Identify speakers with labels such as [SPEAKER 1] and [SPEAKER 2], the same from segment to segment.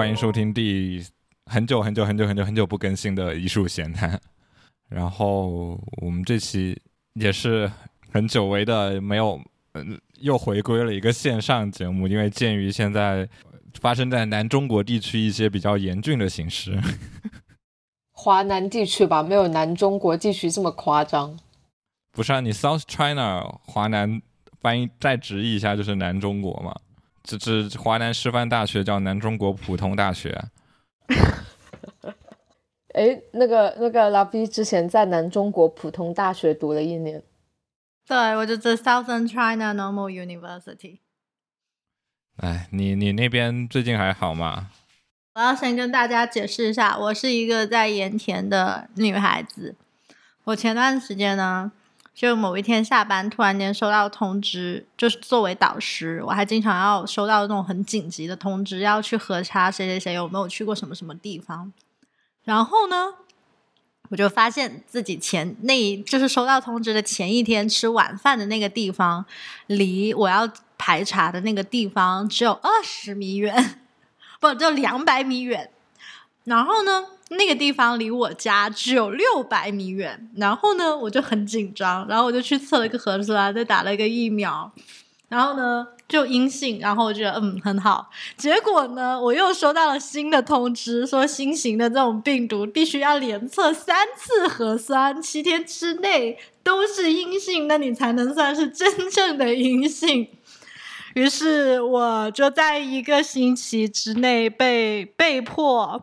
[SPEAKER 1] 欢迎收听第很久很久很久很久很久不更新的艺术闲谈。然后我们这期也是很久违的，没有，嗯，又回归了一个线上节目，因为鉴于现在发生在南中国地区一些比较严峻的形势。
[SPEAKER 2] 华南地区吧，没有南中国地区这么夸张。
[SPEAKER 1] 不是啊，你 South China 华南翻译再直译一下就是南中国嘛？这这华南师范大学叫南中国普通大学。
[SPEAKER 2] 哎，那个那个老毕之前在南中国普通大学读了一年。
[SPEAKER 3] 对，我就在 Southern China Normal University。
[SPEAKER 1] 哎，你你那边最近还好吗？
[SPEAKER 3] 我要先跟大家解释一下，我是一个在盐田的女孩子。我前段时间呢，就某一天下班，突然间收到通知，就是作为导师，我还经常要收到那种很紧急的通知，要去核查谁谁谁有没有去过什么什么地方。然后呢，我就发现自己前那就是收到通知的前一天吃晚饭的那个地方，离我要排查的那个地方只有二十米远。不，就两百米远。然后呢，那个地方离我家只有六百米远。然后呢，我就很紧张，然后我就去测了一个核酸，再打了一个疫苗。然后呢，就阴性。然后我觉得嗯很好。结果呢，我又收到了新的通知，说新型的这种病毒必须要连测三次核酸，七天之内都是阴性，那你才能算是真正的阴性。于是我就在一个星期之内被被迫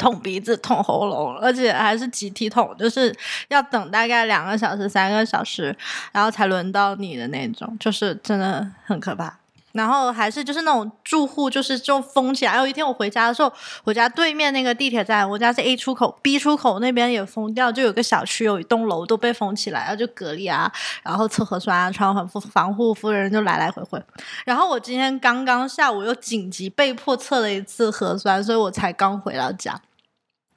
[SPEAKER 3] 捅鼻子、捅喉咙，而且还是集体捅，就是要等大概两个小时、三个小时，然后才轮到你的那种，就是真的很可怕。然后还是就是那种住户，就是就封起来。有一天我回家的时候，我家对面那个地铁站，我家是 A 出口，B 出口那边也封掉，就有个小区有一栋楼都被封起来，然后就隔离啊，然后测核酸啊，穿防护防护服的人就来来回回。然后我今天刚刚下午又紧急被迫测了一次核酸，所以我才刚回到家。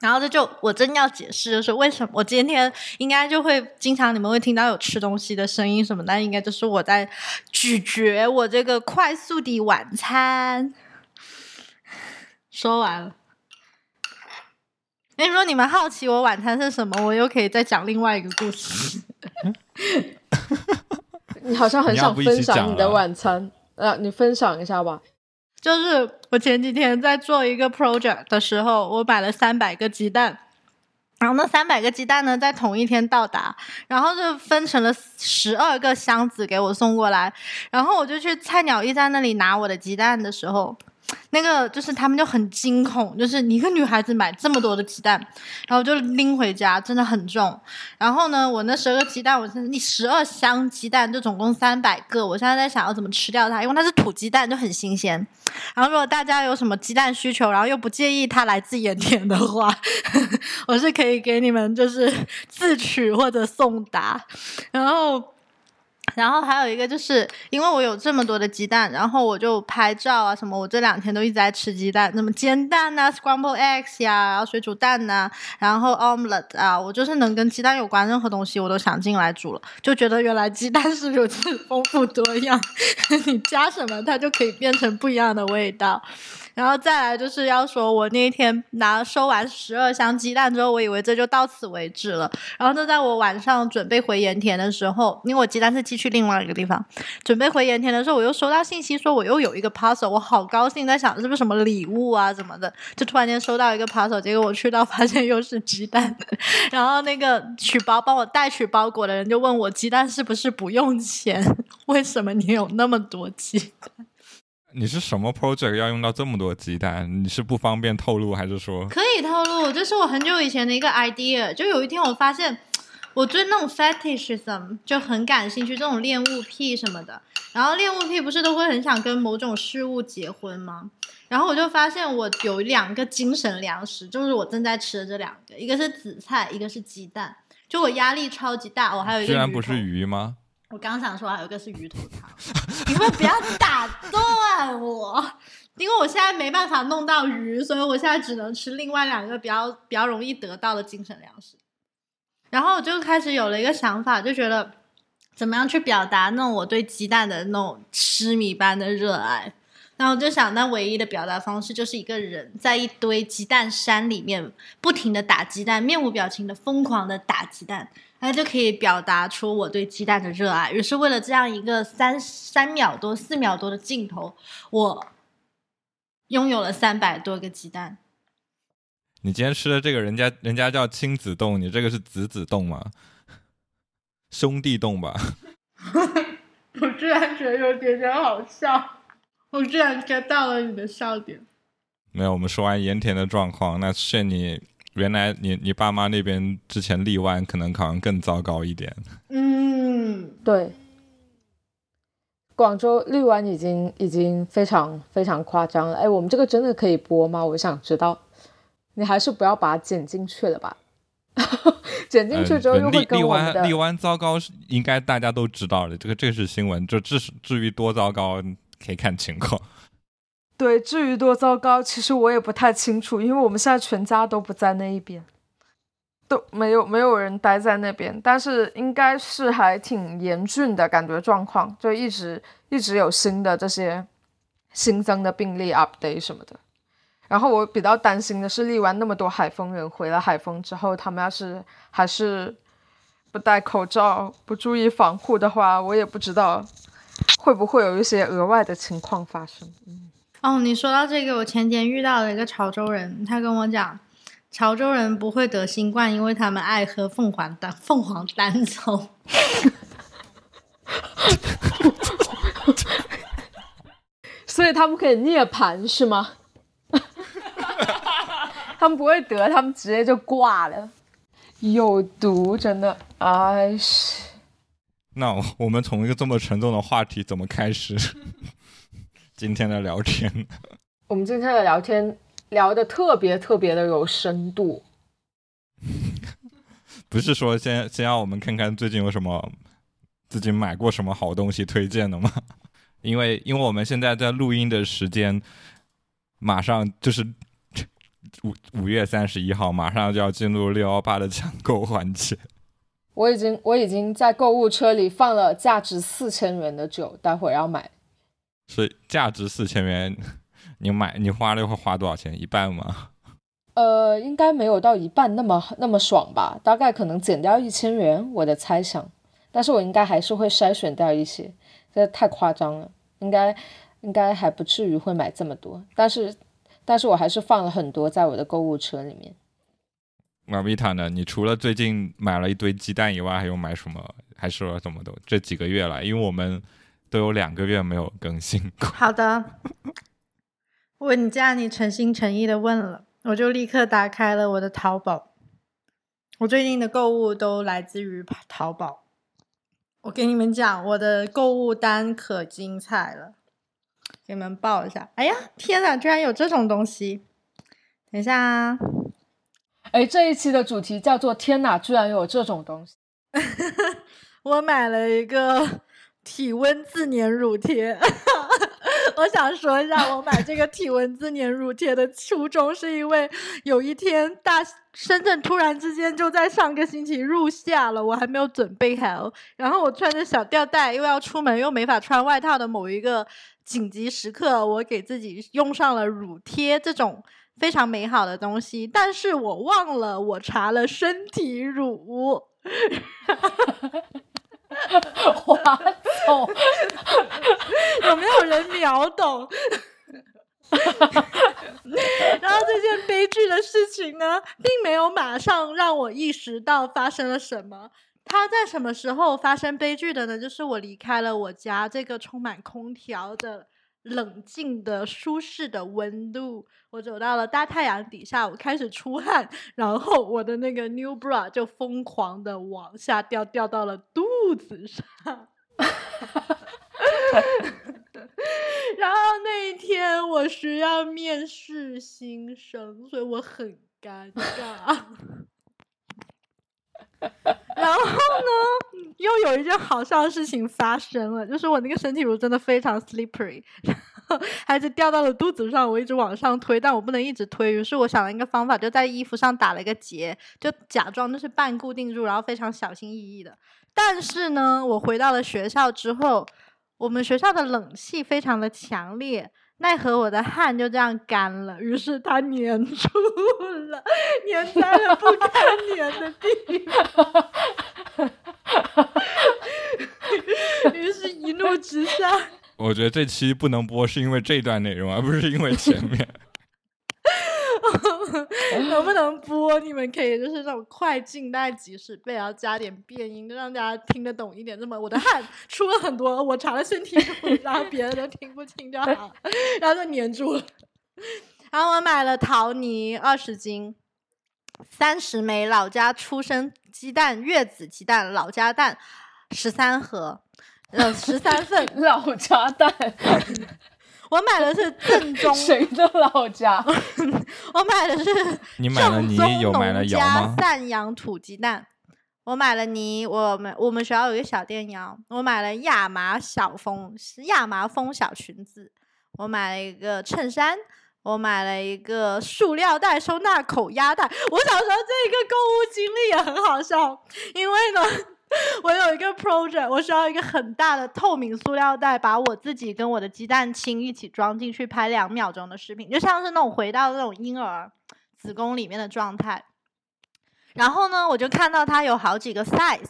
[SPEAKER 3] 然后这就我真要解释，就是为什么我今天应该就会经常你们会听到有吃东西的声音什么，那应该就是我在咀嚼我这个快速的晚餐。说完了。那如果你们好奇我晚餐是什么，我又可以再讲另外一个故事。
[SPEAKER 2] 你好像很想分享你的晚餐，呃，你分享一下吧。
[SPEAKER 3] 就是我前几天在做一个 project 的时候，我买了三百个鸡蛋，然后那三百个鸡蛋呢，在同一天到达，然后就分成了十二个箱子给我送过来，然后我就去菜鸟驿站那里拿我的鸡蛋的时候。那个就是他们就很惊恐，就是你一个女孩子买这么多的鸡蛋，然后就拎回家，真的很重。然后呢，我那十二个鸡蛋，我是你十二箱鸡蛋，就总共三百个。我现在在想要怎么吃掉它，因为它是土鸡蛋，就很新鲜。然后如果大家有什么鸡蛋需求，然后又不介意它来自盐田的话，我是可以给你们就是自取或者送达。然后。然后还有一个就是，因为我有这么多的鸡蛋，然后我就拍照啊什么。我这两天都一直在吃鸡蛋，那么煎蛋呐，scramble eggs 呀，然后水煮蛋呐，然后 omelette 啊，我就是能跟鸡蛋有关任何东西，我都想进来煮了。就觉得原来鸡蛋是如此丰富多样，你加什么它就可以变成不一样的味道。然后再来就是要说，我那一天拿收完十二箱鸡蛋之后，我以为这就到此为止了。然后就在我晚上准备回盐田的时候，因为我鸡蛋是寄去另外一个地方，准备回盐田的时候，我又收到信息说我又有一个 parcel，我好高兴，在想是不是什么礼物啊什么的，就突然间收到一个 parcel，结果我去到发现又是鸡蛋。然后那个取包帮我代取包裹的人就问我鸡蛋是不是不用钱？为什么你有那么多鸡蛋？
[SPEAKER 1] 你是什么 project 要用到这么多鸡蛋？你是不方便透露，还是说
[SPEAKER 3] 可以透露？这是我很久以前的一个 idea。就有一天我发现，我对那种 fetishism 就很感兴趣，这种恋物癖什么的。然后恋物癖不是都会很想跟某种事物结婚吗？然后我就发现我有两个精神粮食，就是我正在吃的这两个，一个是紫菜，一个是鸡蛋。就我压力超级大，我还有一个。
[SPEAKER 1] 居然不是鱼吗？
[SPEAKER 3] 我刚想说还有一个是鱼头汤，你们不要打断我，因为我现在没办法弄到鱼，所以我现在只能吃另外两个比较比较容易得到的精神粮食。然后我就开始有了一个想法，就觉得怎么样去表达那种我对鸡蛋的那种痴迷般的热爱。然后我就想，那唯一的表达方式就是一个人在一堆鸡蛋山里面不停的打鸡蛋，面无表情的疯狂的打鸡蛋，那就可以表达出我对鸡蛋的热爱。于是为了这样一个三三秒多、四秒多的镜头，我拥有了三百多个鸡蛋。
[SPEAKER 1] 你今天吃的这个人家人家叫亲子冻，你这个是子子冻吗？兄弟冻吧？
[SPEAKER 3] 我居然觉得有点点好笑，我居然 get 到了你的笑点。
[SPEAKER 1] 没有，我们说完盐田的状况，那是你原来你你爸妈那边之前荔湾可能考上更糟糕一点。
[SPEAKER 3] 嗯，
[SPEAKER 2] 对，广州荔湾已经已经非常非常夸张了。哎，我们这个真的可以播吗？我想知道。你还是不要把它剪进去了吧。剪进去之后又会跟我们的
[SPEAKER 1] 荔湾糟糕，应该大家都知道的。这个这个是新闻，就至至于多糟糕，可以看情况。
[SPEAKER 2] 对，至于多糟糕，其实我也不太清楚，因为我们现在全家都不在那一边，都没有没有人待在那边。但是应该是还挺严峻的感觉状况，就一直一直有新的这些新增的病例 update 什么的。然后我比较担心的是，荔湾那么多海丰人回了海丰之后，他们要是还是不戴口罩、不注意防护的话，我也不知道会不会有一些额外的情况发生。嗯，
[SPEAKER 3] 哦，你说到这个，我前天遇到了一个潮州人，他跟我讲，潮州人不会得新冠，因为他们爱喝凤凰丹凤凰丹草，
[SPEAKER 2] 所以他们可以涅槃是吗？他们不会得，他们直接就挂了，有毒，真的，哎是。
[SPEAKER 1] 那我们从一个这么沉重的话题怎么开始 今天的聊天？
[SPEAKER 2] 我们今天的聊天聊的特别特别的有深度。
[SPEAKER 1] 不是说先先让我们看看最近有什么自己买过什么好东西推荐的吗？因为因为我们现在在录音的时间，马上就是。五五月三十一号，马上就要进入六幺八的抢购环节。
[SPEAKER 2] 我已经我已经在购物车里放了价值四千元的酒，待会儿要买。
[SPEAKER 1] 所以价值四千元，你买你花了会花多少钱？一半吗？
[SPEAKER 2] 呃，应该没有到一半那么那么爽吧，大概可能减掉一千元，我的猜想。但是我应该还是会筛选掉一些，这太夸张了，应该应该还不至于会买这么多，但是。但是我还是放了很多在我的购物车里面。
[SPEAKER 1] 马维塔呢？你除了最近买了一堆鸡蛋以外，还有买什么？还是说怎么都这几个月了？因为我们都有两个月没有更新过。
[SPEAKER 3] 好的，我你既然你诚心诚意的问了，我就立刻打开了我的淘宝。我最近的购物都来自于淘宝。我给你们讲，我的购物单可精彩了。给你们报一下，哎呀，天哪，居然有这种东西！等一下啊，
[SPEAKER 2] 哎，这一期的主题叫做“天哪，居然有这种东西 ”。
[SPEAKER 3] 我买了一个体温自粘乳贴，我想说一下，我买这个体温自粘乳贴的初衷，是因为有一天大深圳突然之间就在上个星期入夏了，我还没有准备好，然后我穿着小吊带，又要出门，又没法穿外套的某一个。紧急时刻，我给自己用上了乳贴这种非常美好的东西，但是我忘了我查了身体乳。有没有人秒懂？然后这件悲剧的事情呢，并没有马上让我意识到发生了什么。它在什么时候发生悲剧的呢？就是我离开了我家这个充满空调的冷静的舒适的温度，我走到了大太阳底下，我开始出汗，然后我的那个 new bra 就疯狂的往下掉，掉到了肚子上。然后那一天我需要面试新生，所以我很尴尬。然后呢，又有一件好笑的事情发生了，就是我那个身体乳真的非常 slippery，然 后还是掉到了肚子上，我一直往上推，但我不能一直推，于是我想了一个方法，就在衣服上打了一个结，就假装就是半固定住，然后非常小心翼翼的。但是呢，我回到了学校之后，我们学校的冷气非常的强烈，奈何我的汗就这样干了，于是它粘住了，粘在了不 该粘的地方。于是，一怒之下，
[SPEAKER 1] 我觉得这期不能播，是因为这段内容，而不是因为前面。
[SPEAKER 3] 能不能播？你们可以就是那种快进，大概几十倍，然后加点变音，让大家听得懂一点。这么我的汗出了很多，我查了身体图，然后别人都听不清就好，然后就粘住了。然后我买了陶泥二十斤，三十枚老家出生鸡蛋月子鸡蛋老家蛋十三盒，呃十三份
[SPEAKER 2] 老家蛋。
[SPEAKER 3] 我买的是正 宗
[SPEAKER 2] 谁的老家？
[SPEAKER 3] 我买的是
[SPEAKER 1] 你买了泥有买了窑吗？
[SPEAKER 3] 散养土鸡蛋。我买了泥，我们我们学校有一个小电窑。我买了亚麻小风，亚麻风小裙子。我买了一个衬衫。我买了一个塑料袋收纳口压袋。我小时候这个购物经历也很好笑，因为呢。我有一个 project，我需要一个很大的透明塑料袋，把我自己跟我的鸡蛋清一起装进去，拍两秒钟的视频，就像是那种回到那种婴儿子宫里面的状态。然后呢，我就看到它有好几个 size，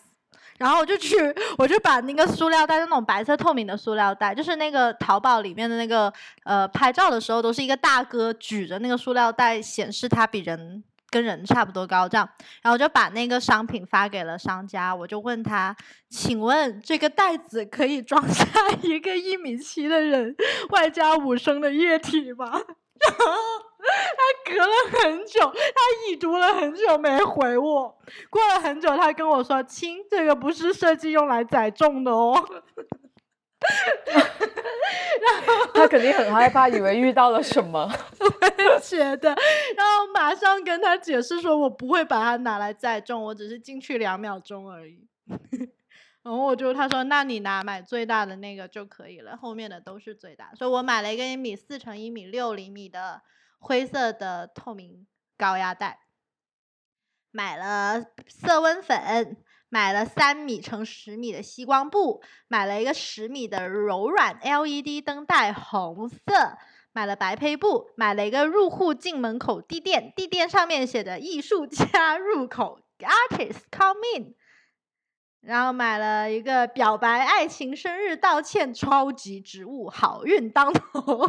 [SPEAKER 3] 然后我就去，我就把那个塑料袋，那种白色透明的塑料袋，就是那个淘宝里面的那个，呃，拍照的时候都是一个大哥举着那个塑料袋，显示他比人。跟人差不多高，这样，然后就把那个商品发给了商家。我就问他，请问这个袋子可以装下 一个一米七的人，外加五升的液体吗？然后他隔了很久，他已读了很久没回我。过了很久，他跟我说：“亲，这个不是设计用来载重的哦。”
[SPEAKER 2] 然 后他肯定很害怕，以为遇到了什么。
[SPEAKER 3] 我也觉得，然后马上跟他解释说，我不会把它拿来载重，我只是进去两秒钟而已。然后我就他说，那你拿买最大的那个就可以了，后面的都是最大。所以我买了一个一米四乘一米六厘米的灰色的透明高压袋，买了色温粉。买了三米乘十米的吸光布，买了一个十米的柔软 LED 灯带，红色。买了白胚布，买了一个入户进门口地垫，地垫上面写着“艺术家入口 ”，Artist come in。然后买了一个表白爱情、生日道歉超级植物，好运当头。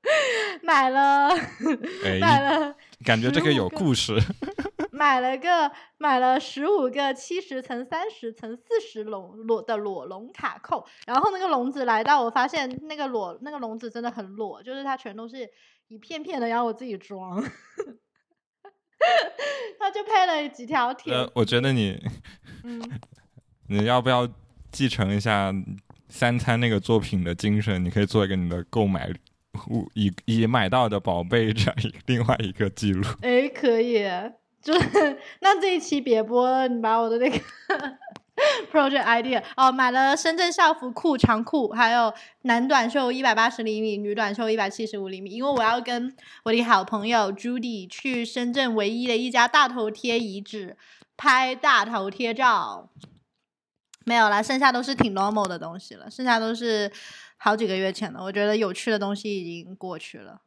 [SPEAKER 3] 买了，买了，
[SPEAKER 1] 感觉这个有故事。
[SPEAKER 3] 买了个，买了十五个七十乘三十乘四十笼裸的裸笼卡扣，然后那个笼子来到，我发现那个裸那个笼子真的很裸，就是它全都是一片片的，要我自己装。他就配了几条铁。
[SPEAKER 1] 呃，我觉得你，嗯，你要不要继承一下三餐那个作品的精神？你可以做一个你的购买物。以以买到的宝贝这样一另外一个记录，
[SPEAKER 3] 哎，可以，就是那这一期别播了，你把我的那个 project idea 哦，买了深圳校服裤长裤，还有男短袖一百八十厘米，女短袖一百七十五厘米，因为我要跟我的好朋友 Judy 去深圳唯一的一家大头贴遗址拍大头贴照，没有了，剩下都是挺 normal 的东西了，剩下都是。好几个月前了，我觉得有趣的东西已经过去了，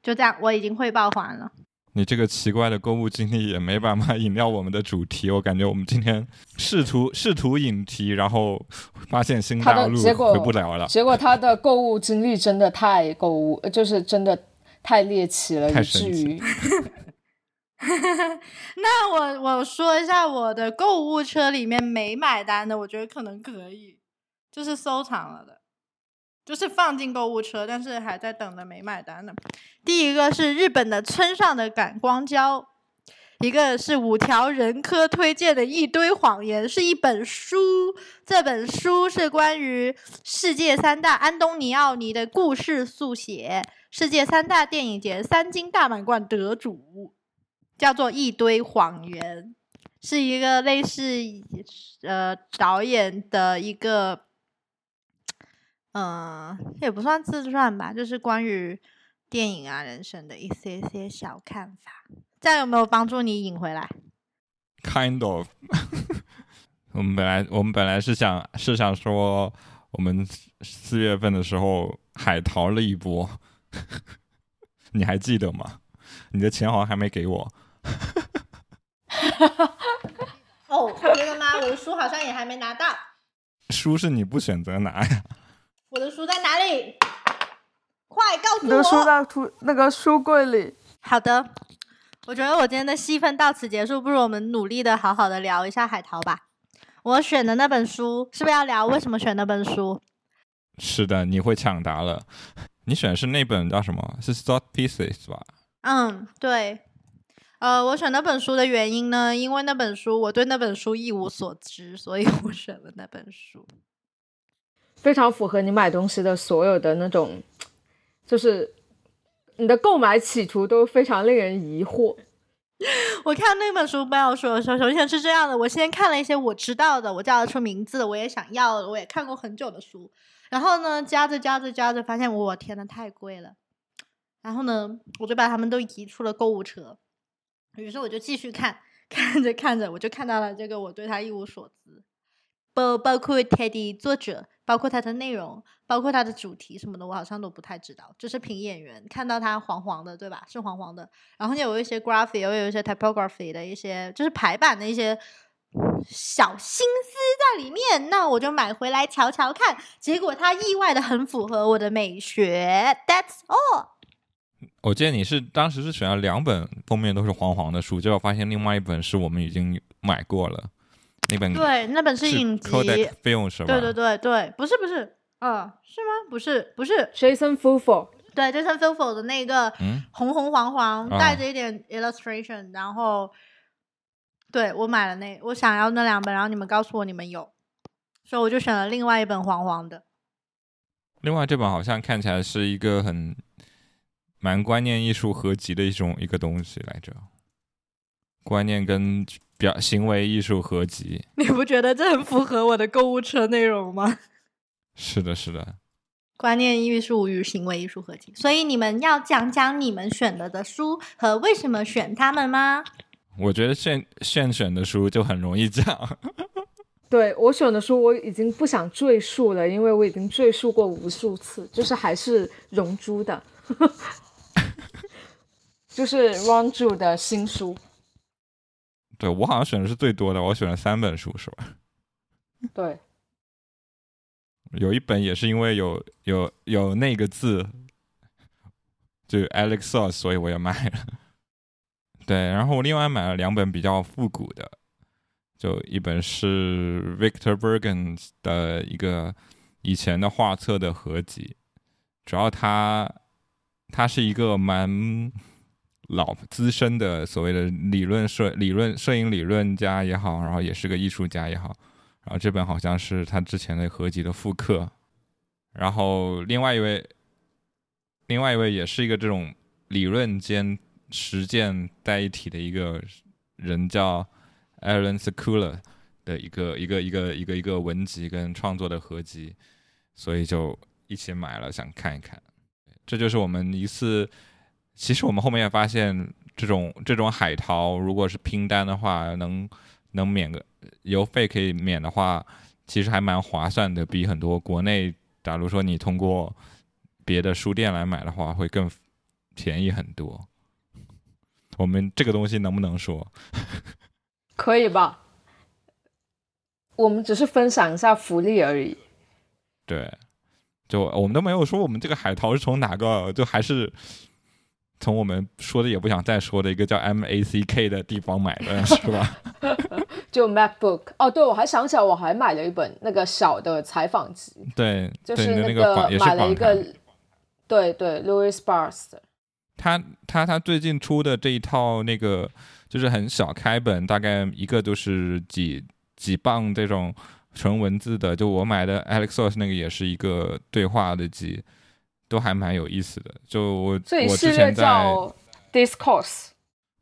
[SPEAKER 3] 就这样，我已经汇报完了。
[SPEAKER 1] 你这个奇怪的购物经历也没办法引掉我们的主题，我感觉我们今天试图试图引题，然后发现新大陆回不了了。
[SPEAKER 2] 结果他的购物经历真的太购物，就是真的太猎奇了，以至于。
[SPEAKER 3] 那我我说一下我的购物车里面没买单的，我觉得可能可以，就是收藏了的。就是放进购物车，但是还在等着没买单呢。第一个是日本的村上的感光胶，一个是五条人科推荐的一堆谎言，是一本书。这本书是关于世界三大安东尼奥尼的故事速写，世界三大电影节三金大满贯得主，叫做一堆谎言，是一个类似呃导演的一个。嗯，也不算自传吧，就是关于电影啊、人生的一些些小看法。这样有没有帮助你引回来
[SPEAKER 1] ？Kind of。我们本来我们本来是想是想说，我们四月份的时候海淘了一波，你还记得吗？你的钱好像还没给我。
[SPEAKER 3] 哦，真的吗？我的书好像也还没拿到。
[SPEAKER 1] 书是你不选择拿呀？
[SPEAKER 3] 我的书在哪里？快告诉
[SPEAKER 2] 你的书
[SPEAKER 3] 我！
[SPEAKER 2] 在图那个书柜里。
[SPEAKER 3] 好的，我觉得我今天的戏份到此结束，不如我们努力的好好的聊一下海淘吧。我选的那本书是不是要聊为什么选那本书？
[SPEAKER 1] 是的，你会抢答了。你选的是那本叫什么？是 Thought Pieces 吧？
[SPEAKER 3] 嗯，对。呃，我选那本书的原因呢，因为那本书我对那本书一无所知，所以我选了那本书。
[SPEAKER 2] 非常符合你买东西的所有的那种，就是你的购买企图都非常令人疑惑。
[SPEAKER 3] 我看那本书不要说，首首先是这样的，我先看了一些我知道的，我叫得出名字的，我也想要，我也看过很久的书。然后呢，加着加着加着，发现我天呐，太贵了。然后呢，我就把它们都移出了购物车。于是我就继续看，看着看着，我就看到了这个，我对它一无所知，包包括它的作者，包括它的内容，包括它的主题什么的，我好像都不太知道。就是凭眼缘看到它黄黄的，对吧？是黄黄的，然后有一些 graphic，又有一些 typography 的一些，就是排版的一些小心思在里面。那我就买回来瞧瞧看，结果它意外的很符合我的美学。That's all。
[SPEAKER 1] 我记得你是当时是选了两本封面都是黄黄的书，结果发现另外一本是我们已经买过了，那本
[SPEAKER 3] 对，那本是影集。
[SPEAKER 1] Kodak Film 是吧？
[SPEAKER 3] 对对对对，不是不是，呃，是吗？不是不是
[SPEAKER 2] ，Jason Fulfo
[SPEAKER 3] 对，Jason f i l f o 的那个
[SPEAKER 1] 嗯
[SPEAKER 3] 红红黄黄，
[SPEAKER 1] 啊
[SPEAKER 3] 带着一点 illustration，然后对我买了那我想要那两本，然后你们告诉我你们有，所以我就选了另外一本黄黄的。
[SPEAKER 1] 另外这本好像看起来是一个很蛮观念艺术合集的一种一个东西来着，观念跟表行为艺术合集。
[SPEAKER 3] 你不觉得这很符合我的购物车内容吗？
[SPEAKER 1] 是的，是的。
[SPEAKER 3] 观念艺术与行为艺术合集，所以你们要讲讲你们选的的书和为什么选他们吗？
[SPEAKER 1] 我觉得现现选的书就很容易讲，
[SPEAKER 2] 对我选的书我已经不想赘述了，因为我已经赘述过无数次，就是还是荣珠的，就是 Ron 的新书。
[SPEAKER 1] 对我好像选的是最多的，我选了三本书是吧？
[SPEAKER 2] 对，
[SPEAKER 1] 有一本也是因为有有有那个字，就 Alex Sauce，所以我也买了。对，然后我另外买了两本比较复古的，就一本是 Victor Bergen 的一个以前的画册的合集，主要他他是一个蛮老资深的所谓的理论摄理论摄影理论家也好，然后也是个艺术家也好，然后这本好像是他之前的合集的复刻，然后另外一位，另外一位也是一个这种理论兼实践在一体的一个人，叫 Alan Sekula 的一个一个一个一个一个文集跟创作的合集，所以就一起买了，想看一看。这就是我们一次，其实我们后面也发现，这种这种海淘，如果是拼单的话，能能免个邮费可以免的话，其实还蛮划算的，比很多国内，假如说你通过别的书店来买的话，会更便宜很多。我们这个东西能不能说？
[SPEAKER 2] 可以吧？我们只是分享一下福利而已。
[SPEAKER 1] 对，就我们都没有说我们这个海淘是从哪个，就还是从我们说的也不想再说的一个叫 MACK 的地方买的，是吧？
[SPEAKER 2] 就 MacBook 哦，对，我还想起来，我还买了一本那个小的采访集，
[SPEAKER 1] 对，
[SPEAKER 2] 就是
[SPEAKER 1] 对那
[SPEAKER 2] 个买了一个，对对，Louis Sparks 的，
[SPEAKER 1] 他他他最近出的这一套那个就是很小开本，大概一个都是几几磅这种纯文字的。就我买的 Alexos 那个也是一个对话的集，都还蛮有意思的。就我我之前在
[SPEAKER 2] Discourse。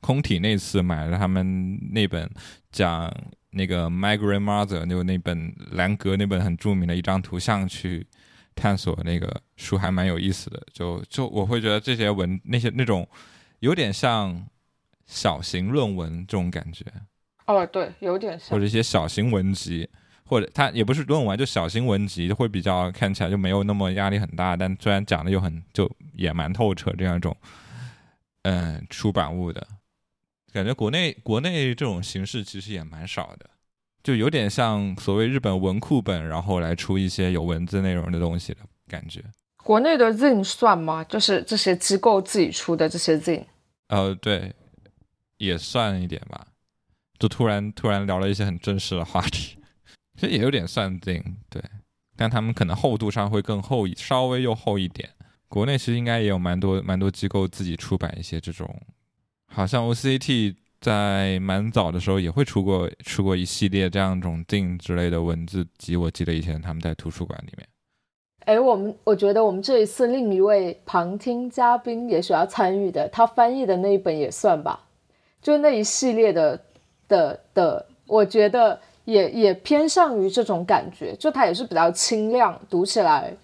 [SPEAKER 1] 空体那次买了他们那本讲那个 My Grandmother 就那本兰格那本很著名的一张图像去探索那个书还蛮有意思的。就就我会觉得这些文那些那种有点像小型论文这种感觉，
[SPEAKER 2] 哦，对，有点像
[SPEAKER 1] 或者。一些小型文集，或者它也不是论文，就小型文集，会比较看起来就没有那么压力很大，但虽然讲的又很就也蛮透彻这样一种，嗯，出版物的感觉，国内国内这种形式其实也蛮少的，就有点像所谓日本文库本，然后来出一些有文字内容的东西的感觉。
[SPEAKER 2] 国内的 Zin 算吗？就是这些机构自己出的这些 Zin。
[SPEAKER 1] 呃，对，也算一点吧。就突然突然聊了一些很正式的话题，也有点算定对。但他们可能厚度上会更厚一，稍微又厚一点。国内其实应该也有蛮多蛮多机构自己出版一些这种，好像 OCT 在蛮早的时候也会出过出过一系列这样种定之类的文字集，我记得以前他们在图书馆里面。
[SPEAKER 2] 哎，我们我觉得我们这一次另一位旁听嘉宾也许要参与的，他翻译的那一本也算吧，就那一系列的的的，我觉得也也偏向于这种感觉，就它也是比较清亮，读起来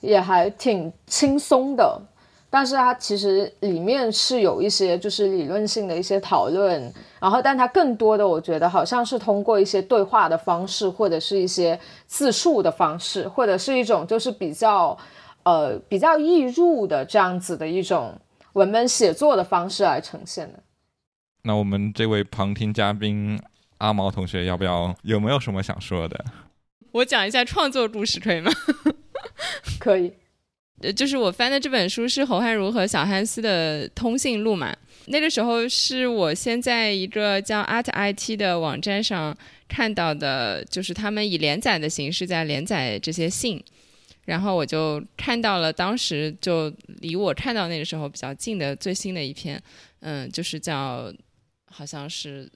[SPEAKER 2] 也还挺轻松的。但是它其实里面是有一些就是理论性的一些讨论，然后但它更多的我觉得好像是通过一些对话的方式，或者是一些自述的方式，或者是一种就是比较呃比较易入的这样子的一种文本写作的方式来呈现的。
[SPEAKER 1] 那我们这位旁听嘉宾阿毛同学，要不要有没有什么想说的？
[SPEAKER 4] 我讲一下创作故事可以吗？
[SPEAKER 2] 可以。
[SPEAKER 4] 呃，就是我翻的这本书是侯汉儒和小汉斯的通信录嘛。那个时候是我先在一个叫 Art IT 的网站上看到的，就是他们以连载的形式在连载这些信，然后我就看到了当时就离我看到那个时候比较近的最新的一篇，嗯，就是叫好像是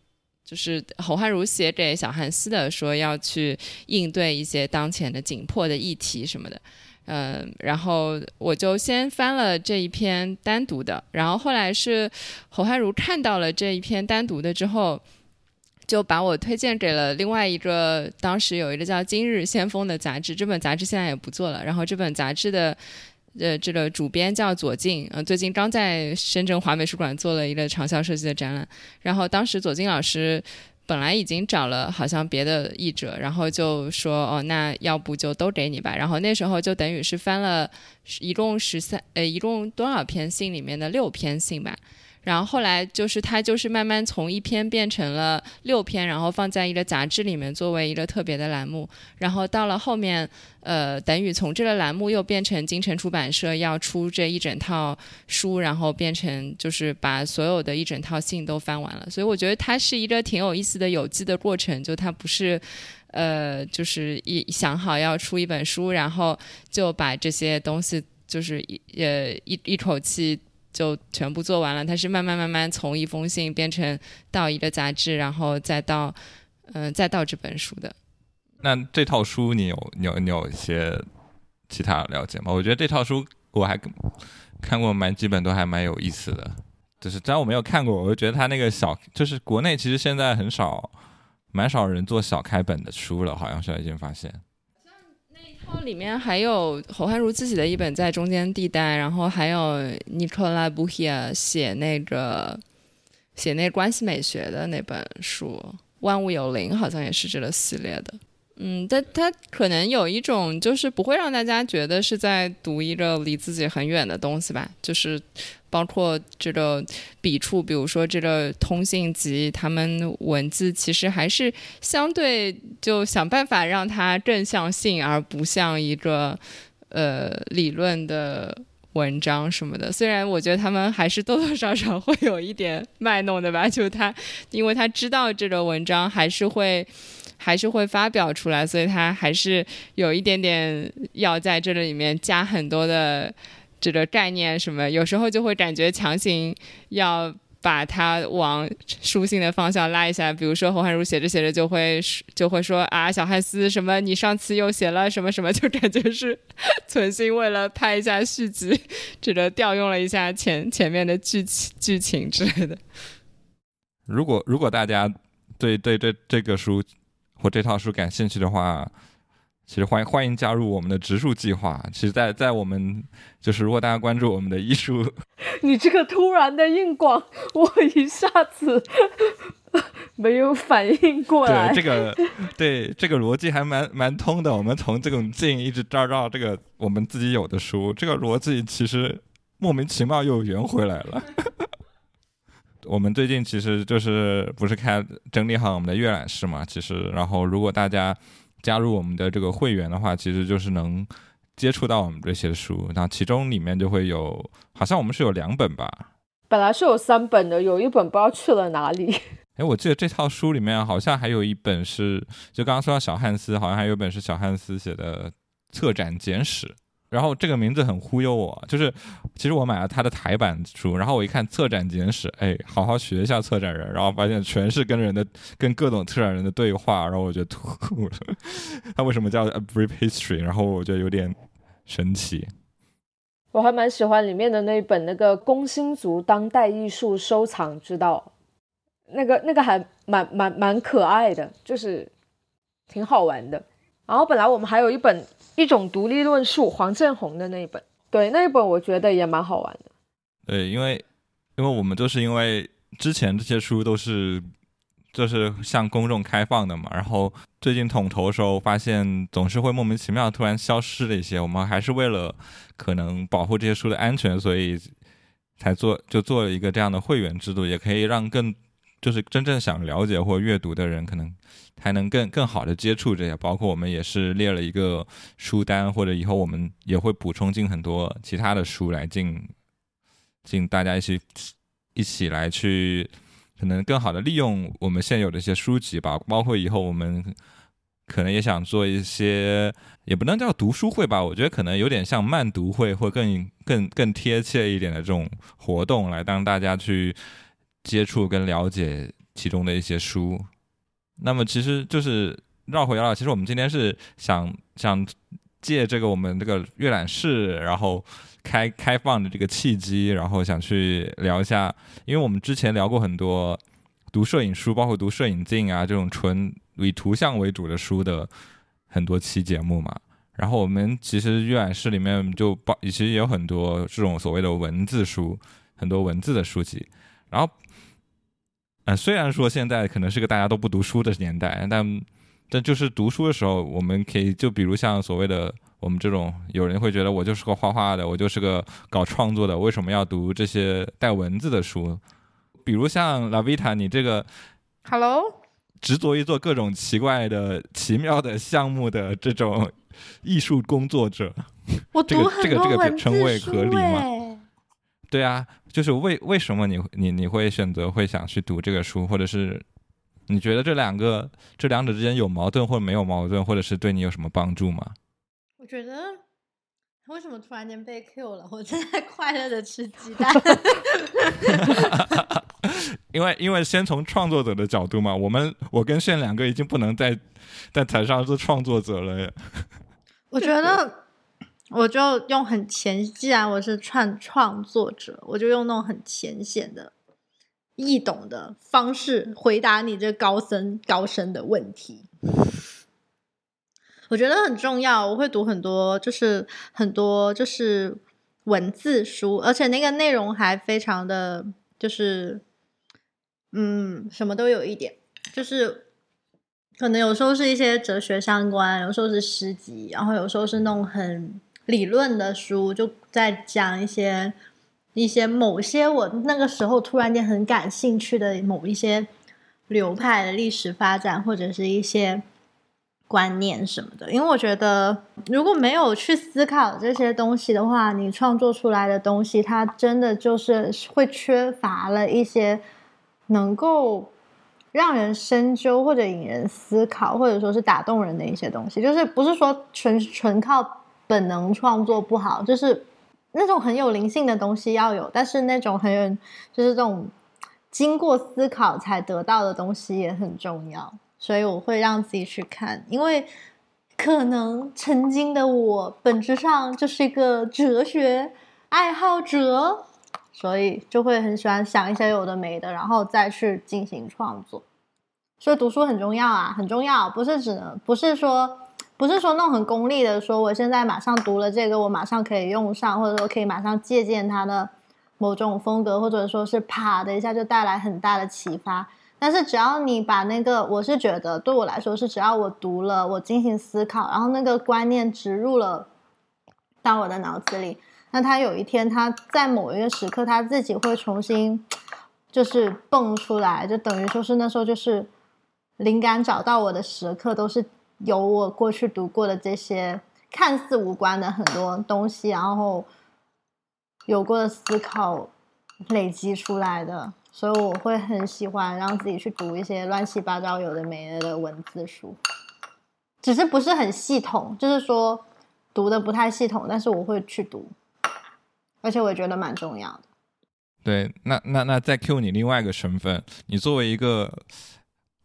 [SPEAKER 4] 就是侯汉儒写给小汉斯的，说要去应对一些当前的紧迫的议题什么的。嗯，然后我就先翻了这一篇单独的，然后后来是侯汉儒看到了这一篇单独的之后，就把我推荐给了另外一个，当时有一个叫《今日先锋》的杂志，这本杂志现在也不做了。然后这本杂志的呃这个主编叫左静，嗯，最近刚在深圳华美术馆做了一个长效设计的展览。然后当时左静老师。本来已经找了好像别的译者，然后就说哦，那要不就都给你吧。然后那时候就等于是翻了一共十三呃，一共多少篇信里面的六篇信吧。然后后来就是他就是慢慢从一篇变成了六篇，然后放在一个杂志里面作为一个特别的栏目。然后到了后面，呃，等于从这个栏目又变成京城出版社要出这一整套书，然后变成就是把所有的一整套信都翻完了。所以我觉得它是一个挺有意思的有机的过程，就它不是，呃，就是一想好要出一本书，然后就把这些东西就是一呃一一口气。就全部做完了，它是慢慢慢慢从一封信变成到一个杂志，然后再到嗯再到这本书的。
[SPEAKER 1] 那这套书你有你有你有一些其他了解吗？我觉得这套书我还看过蛮基本都还蛮有意思的，就是只要我没有看过，我就觉得他那个小就是国内其实现在很少蛮少人做小开本的书了，好像是已经发现。
[SPEAKER 4] 然后里面还有侯汉儒自己的一本在中间地带，然后还有尼克拉布希亚写那个写那关系美学的那本书《万物有灵》，好像也是这个系列的。嗯，但他可能有一种就是不会让大家觉得是在读一个离自己很远的东西吧，就是。包括这个笔触，比如说这个通信集，他们文字其实还是相对就想办法让它更像信，而不像一个呃理论的文章什么的。虽然我觉得他们还是多多少少会有一点卖弄的吧，就他因为他知道这个文章还是会还是会发表出来，所以他还是有一点点要在这里面加很多的。这个概念什么，有时候就会感觉强行要把它往书信的方向拉一下。比如说侯汉儒写着写着就会就会说啊，小汉斯什么，你上次又写了什么什么，就感觉是 存心为了拍一下续集，这个调用了一下前前面的剧情剧情之类的。
[SPEAKER 1] 如果如果大家对对对这个书或这套书感兴趣的话。其实欢迎欢迎加入我们的植树计划。其实，在在我们就是如果大家关注我们的艺术，
[SPEAKER 2] 你这个突然的硬广，我一下子没有反应过来。
[SPEAKER 1] 对这个对这个逻辑还蛮蛮通的。我们从这种近一直照到这个我们自己有的书，这个逻辑其实莫名其妙又圆回来了。我们最近其实就是不是开整理好我们的阅览室嘛？其实，然后如果大家。加入我们的这个会员的话，其实就是能接触到我们这些书，那其中里面就会有，好像我们是有两本吧？
[SPEAKER 2] 本来是有三本的，有一本不知道去了哪里。
[SPEAKER 1] 哎，我记得这套书里面好像还有一本是，就刚刚说到小汉斯，好像还有一本是小汉斯写的策展简史。然后这个名字很忽悠我，就是其实我买了他的台版书，然后我一看策展简史，哎，好好学一下策展人，然后发现全是跟人的、跟各种策展人的对话，然后我就吐了。他为什么叫 A Brief History？然后我觉得有点神奇。
[SPEAKER 2] 我还蛮喜欢里面的那一本那个工薪族当代艺术收藏之道，那个那个还蛮蛮蛮可爱的，就是挺好玩的。然后本来我们还有一本。一种独立论述，黄建红的那一本，对那一本我觉得也蛮好玩的。
[SPEAKER 1] 对，因为因为我们就是因为之前这些书都是就是向公众开放的嘛，然后最近统筹的时候发现总是会莫名其妙突然消失了一些，我们还是为了可能保护这些书的安全，所以才做就做了一个这样的会员制度，也可以让更就是真正想了解或阅读的人可能。还能更更好的接触这些，包括我们也是列了一个书单，或者以后我们也会补充进很多其他的书来进进大家一起一起来去，可能更好的利用我们现有的一些书籍吧。包括以后我们可能也想做一些，也不能叫读书会吧，我觉得可能有点像慢读会，或更更更贴切一点的这种活动，来让大家去接触跟了解其中的一些书。那么其实就是绕回来，其实我们今天是想想借这个我们这个阅览室，然后开开放的这个契机，然后想去聊一下，因为我们之前聊过很多读摄影书，包括读摄影镜啊这种纯以图像为主的书的很多期节目嘛。然后我们其实阅览室里面就包其实也有很多这种所谓的文字书，很多文字的书籍，然后。嗯，虽然说现在可能是个大家都不读书的年代，但但就是读书的时候，我们可以就比如像所谓的我们这种，有人会觉得我就是个画画的，我就是个搞创作的，为什么要读这些带文字的书？比如像拉维塔，你这个
[SPEAKER 2] ，Hello，
[SPEAKER 1] 执着于做各种奇怪的、奇妙的项目的这种艺术工作者，
[SPEAKER 3] 我
[SPEAKER 1] 这个这个这个称谓
[SPEAKER 3] 合
[SPEAKER 1] 理吗？对啊。就是为为什么你你你会选择会想去读这个书，或者是你觉得这两个这两者之间有矛盾或者没有矛盾，或者是对你有什么帮助吗？
[SPEAKER 3] 我觉得为什么突然间被 Q 了？我正在快乐的吃鸡蛋。
[SPEAKER 1] 因为因为先从创作者的角度嘛，我们我跟炫两个已经不能在在台上做创作者了。
[SPEAKER 3] 我觉得。我就用很浅，既然我是创创作者，我就用那种很浅显的、易懂的方式回答你这高深高深的问题。我觉得很重要，我会读很多，就是很多就是文字书，而且那个内容还非常的，就是嗯，什么都有一点，就是可能有时候是一些哲学相关，有时候是诗集，然后有时候是那种很。理论的书就在讲一些一些某些我那个时候突然间很感兴趣的某一些流派的历史发展或者是一些观念什么的，因为我觉得如果没有去思考这些东西的话，你创作出来的东西它真的就是会缺乏了一些能够让人深究或者引人思考或者说是打动人的一些东西，就是不是说纯纯靠。本能创作不好，就是那种很有灵性的东西要有，但是那种很有，就是这种经过思考才得到的东西也很重要。所以我会让自己去看，因为可能曾经的我本质上就是一个哲学爱好者，所以就会很喜欢想一些有的没的，然后再去进行创作。所以读书很重要啊，很重要，不是只能不是说。不是说那种很功利的说，我现在马上读了这个，我马上可以用上，或者说可以马上借鉴它的某种风格，或者说是啪的一下就带来很大的启发。但是只要你把那个，我是觉得对我来说是，只要我读了，我进行思考，然后那个观念植入了到我的脑子里，那他有一天他在某一个时刻他自己会重新就是蹦出来，就等于说是那时候就是灵感找到我的时刻，都是有我过去读过的这些看似无关的很多东西，然后有过的思考累积出来的。所以我会很喜欢让自己去读一些乱七八糟、有的没的的文字书，只是不是很系统，就是说读的不太系统，但是我会去读，而且我觉得蛮重要的。
[SPEAKER 1] 对，那那那再 Q 你另外一个身份，你作为一个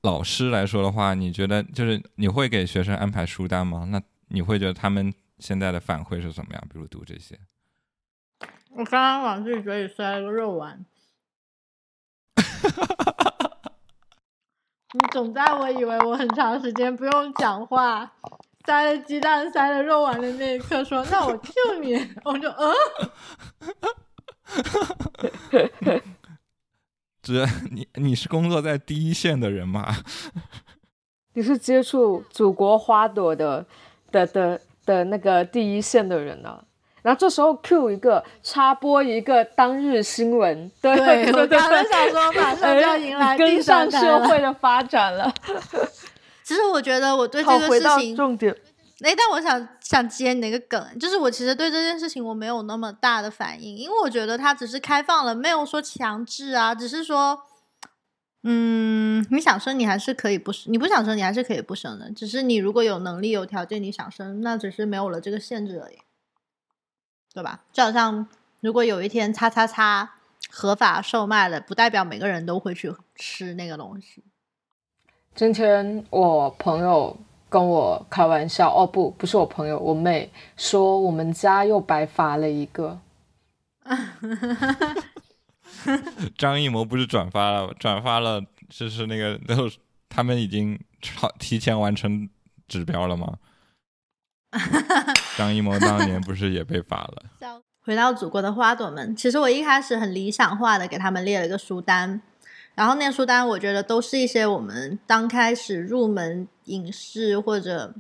[SPEAKER 1] 老师来说的话，你觉得就是你会给学生安排书单吗？那你会觉得他们现在的反馈是怎么样？比如读这些，
[SPEAKER 3] 我刚刚往自己嘴里塞了个肉丸。你总在我以为我很长时间不用讲话，塞了鸡蛋、塞了肉丸的那一刻，说：“那我 Q 你。”我就嗯，
[SPEAKER 1] 这 你你是工作在第一线的人吗？
[SPEAKER 2] 你是接触祖国花朵的的的的那个第一线的人呢？然后这时候 Q 一个插播一个当日新闻，对
[SPEAKER 3] 对对，我刚刚想说马上 就要迎来
[SPEAKER 2] 跟上社会的发展了。
[SPEAKER 3] 其实我觉得我对这个事情
[SPEAKER 2] 重点，
[SPEAKER 3] 哎，但我想想接你那个梗，就是我其实对这件事情我没有那么大的反应，因为我觉得它只是开放了，没有说强制啊，只是说，嗯，你想生你还是可以不生，你不想生你还是可以不生的，只是你如果有能力有条件你想生，那只是没有了这个限制而已。对吧？就好像如果有一天叉叉叉合法售卖了，不代表每个人都会去吃那个东西。
[SPEAKER 2] 今天我朋友跟我开玩笑，哦不，不是我朋友，我妹说我们家又白发了一个。
[SPEAKER 1] 张艺谋不是转发了，转发了，就是那个，然后他们已经超 提前完成指标了吗？张艺谋当年不是也被罚了？
[SPEAKER 3] 回到祖国的花朵们，其实我一开始很理想化的给他们列了一个书单，然后那书单我觉得都是一些我们刚开始入门影视或者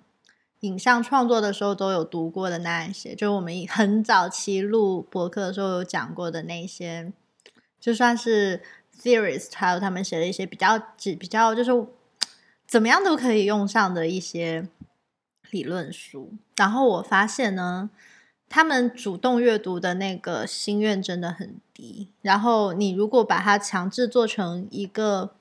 [SPEAKER 3] 影像创作的时候都有读过的那一些，就是我们很早期录博客的时候有讲过的那些，就算是 theorist 还有他们写的一些比较比较就是怎么样都可以用上的一些。理论书，然后我发现呢，他们主动阅读的那个心愿真的很低。然后你如果把它强制做成一个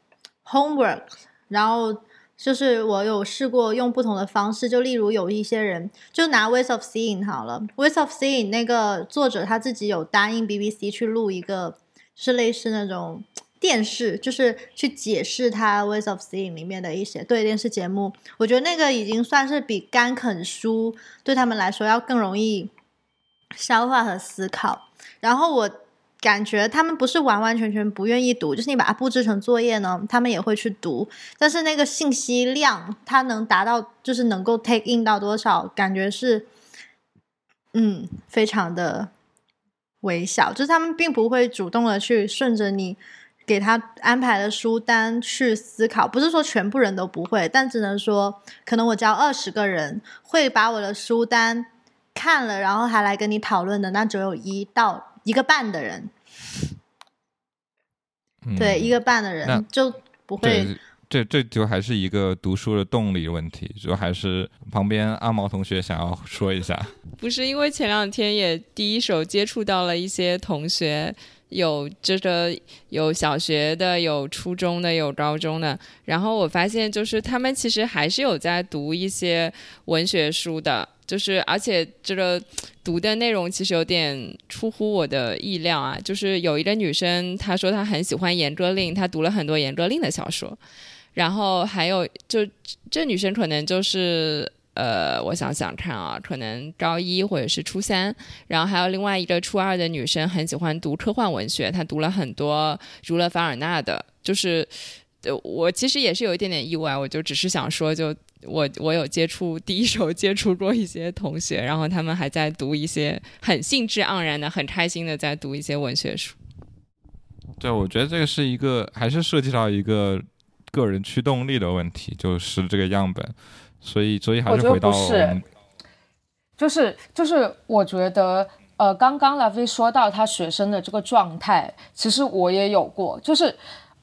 [SPEAKER 3] homework，然后就是我有试过用不同的方式，就例如有一些人就拿 ways of seeing 好了，ways of seeing 那个作者他自己有答应 BBC 去录一个，是类似那种。电视就是去解释他《Ways of Seeing》里面的一些对电视节目，我觉得那个已经算是比干啃书对他们来说要更容易消化和思考。然后我感觉他们不是完完全全不愿意读，就是你把它布置成作业呢，他们也会去读。但是那个信息量，它能达到就是能够 take in 到多少，感觉是嗯非常的微小，就是他们并不会主动的去顺着你。给他安排的书单去思考，不是说全部人都不会，但只能说，可能我教二十个人会把我的书单看了，然后还来跟你讨论的，那只有一到一个半的人。对，一个半的人就不会。
[SPEAKER 1] 这这就还是一个读书的动力问题，就还是旁边阿毛同学想要说一下。
[SPEAKER 4] 不是因为前两天也第一手接触到了一些同学。有这个有小学的，有初中的，有高中的。然后我发现，就是他们其实还是有在读一些文学书的，就是而且这个读的内容其实有点出乎我的意料啊。就是有一个女生，她说她很喜欢严歌苓，她读了很多严歌苓的小说。然后还有，就这女生可能就是。呃，我想想看啊，可能高一或者是初三，然后还有另外一个初二的女生很喜欢读科幻文学，她读了很多儒勒·凡尔纳的，就是，我其实也是有一点点意外，我就只是想说，就我我有接触第一手接触过一些同学，然后他们还在读一些很兴致盎然的、很开心的在读一些文学书。
[SPEAKER 1] 对，我觉得这个是一个还是涉及到一个个人驱动力的问题，就是这个样本，所以所以还是回到我们
[SPEAKER 2] 就是就是我觉得。呃，刚刚拉菲说到他学生的这个状态，其实我也有过，就是，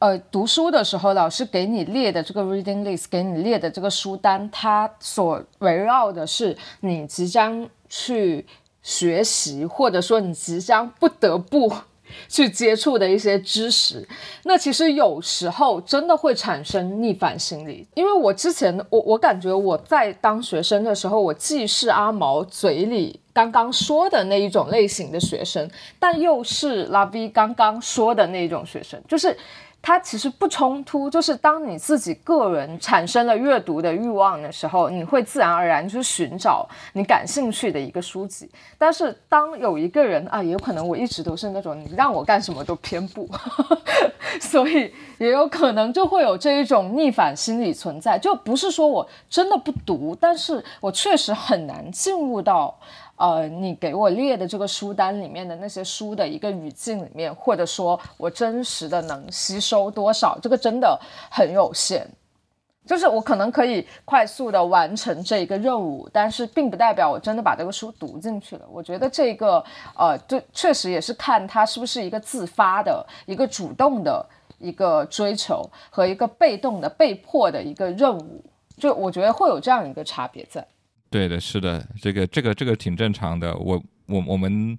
[SPEAKER 2] 呃，读书的时候，老师给你列的这个 reading list，给你列的这个书单，它所围绕的是你即将去学习，或者说你即将不得不。去接触的一些知识，那其实有时候真的会产生逆反心理。因为我之前，我我感觉我在当学生的时候，我既是阿毛嘴里刚刚说的那一种类型的学生，但又是拉 V 刚刚说的那种学生，就是。它其实不冲突，就是当你自己个人产生了阅读的欲望的时候，你会自然而然去寻找你感兴趣的一个书籍。但是当有一个人啊，也有可能我一直都是那种你让我干什么都偏不，所以也有可能就会有这一种逆反心理存在。就不是说我真的不读，但是我确实很难进入到。呃，你给我列的这个书单里面的那些书的一个语境里面，或者说我真实的能吸收多少，这个真的很有限。就是我可能可以快速的完成这一个任务，但是并不代表我真的把这个书读进去了。我觉得这个呃，对，确实也是看它是不是一个自发的一个主动的一个追求和一个被动的被迫的一个任务。就我觉得会有这样一个差别在。
[SPEAKER 1] 对的，是的，这个这个这个挺正常的。我我我们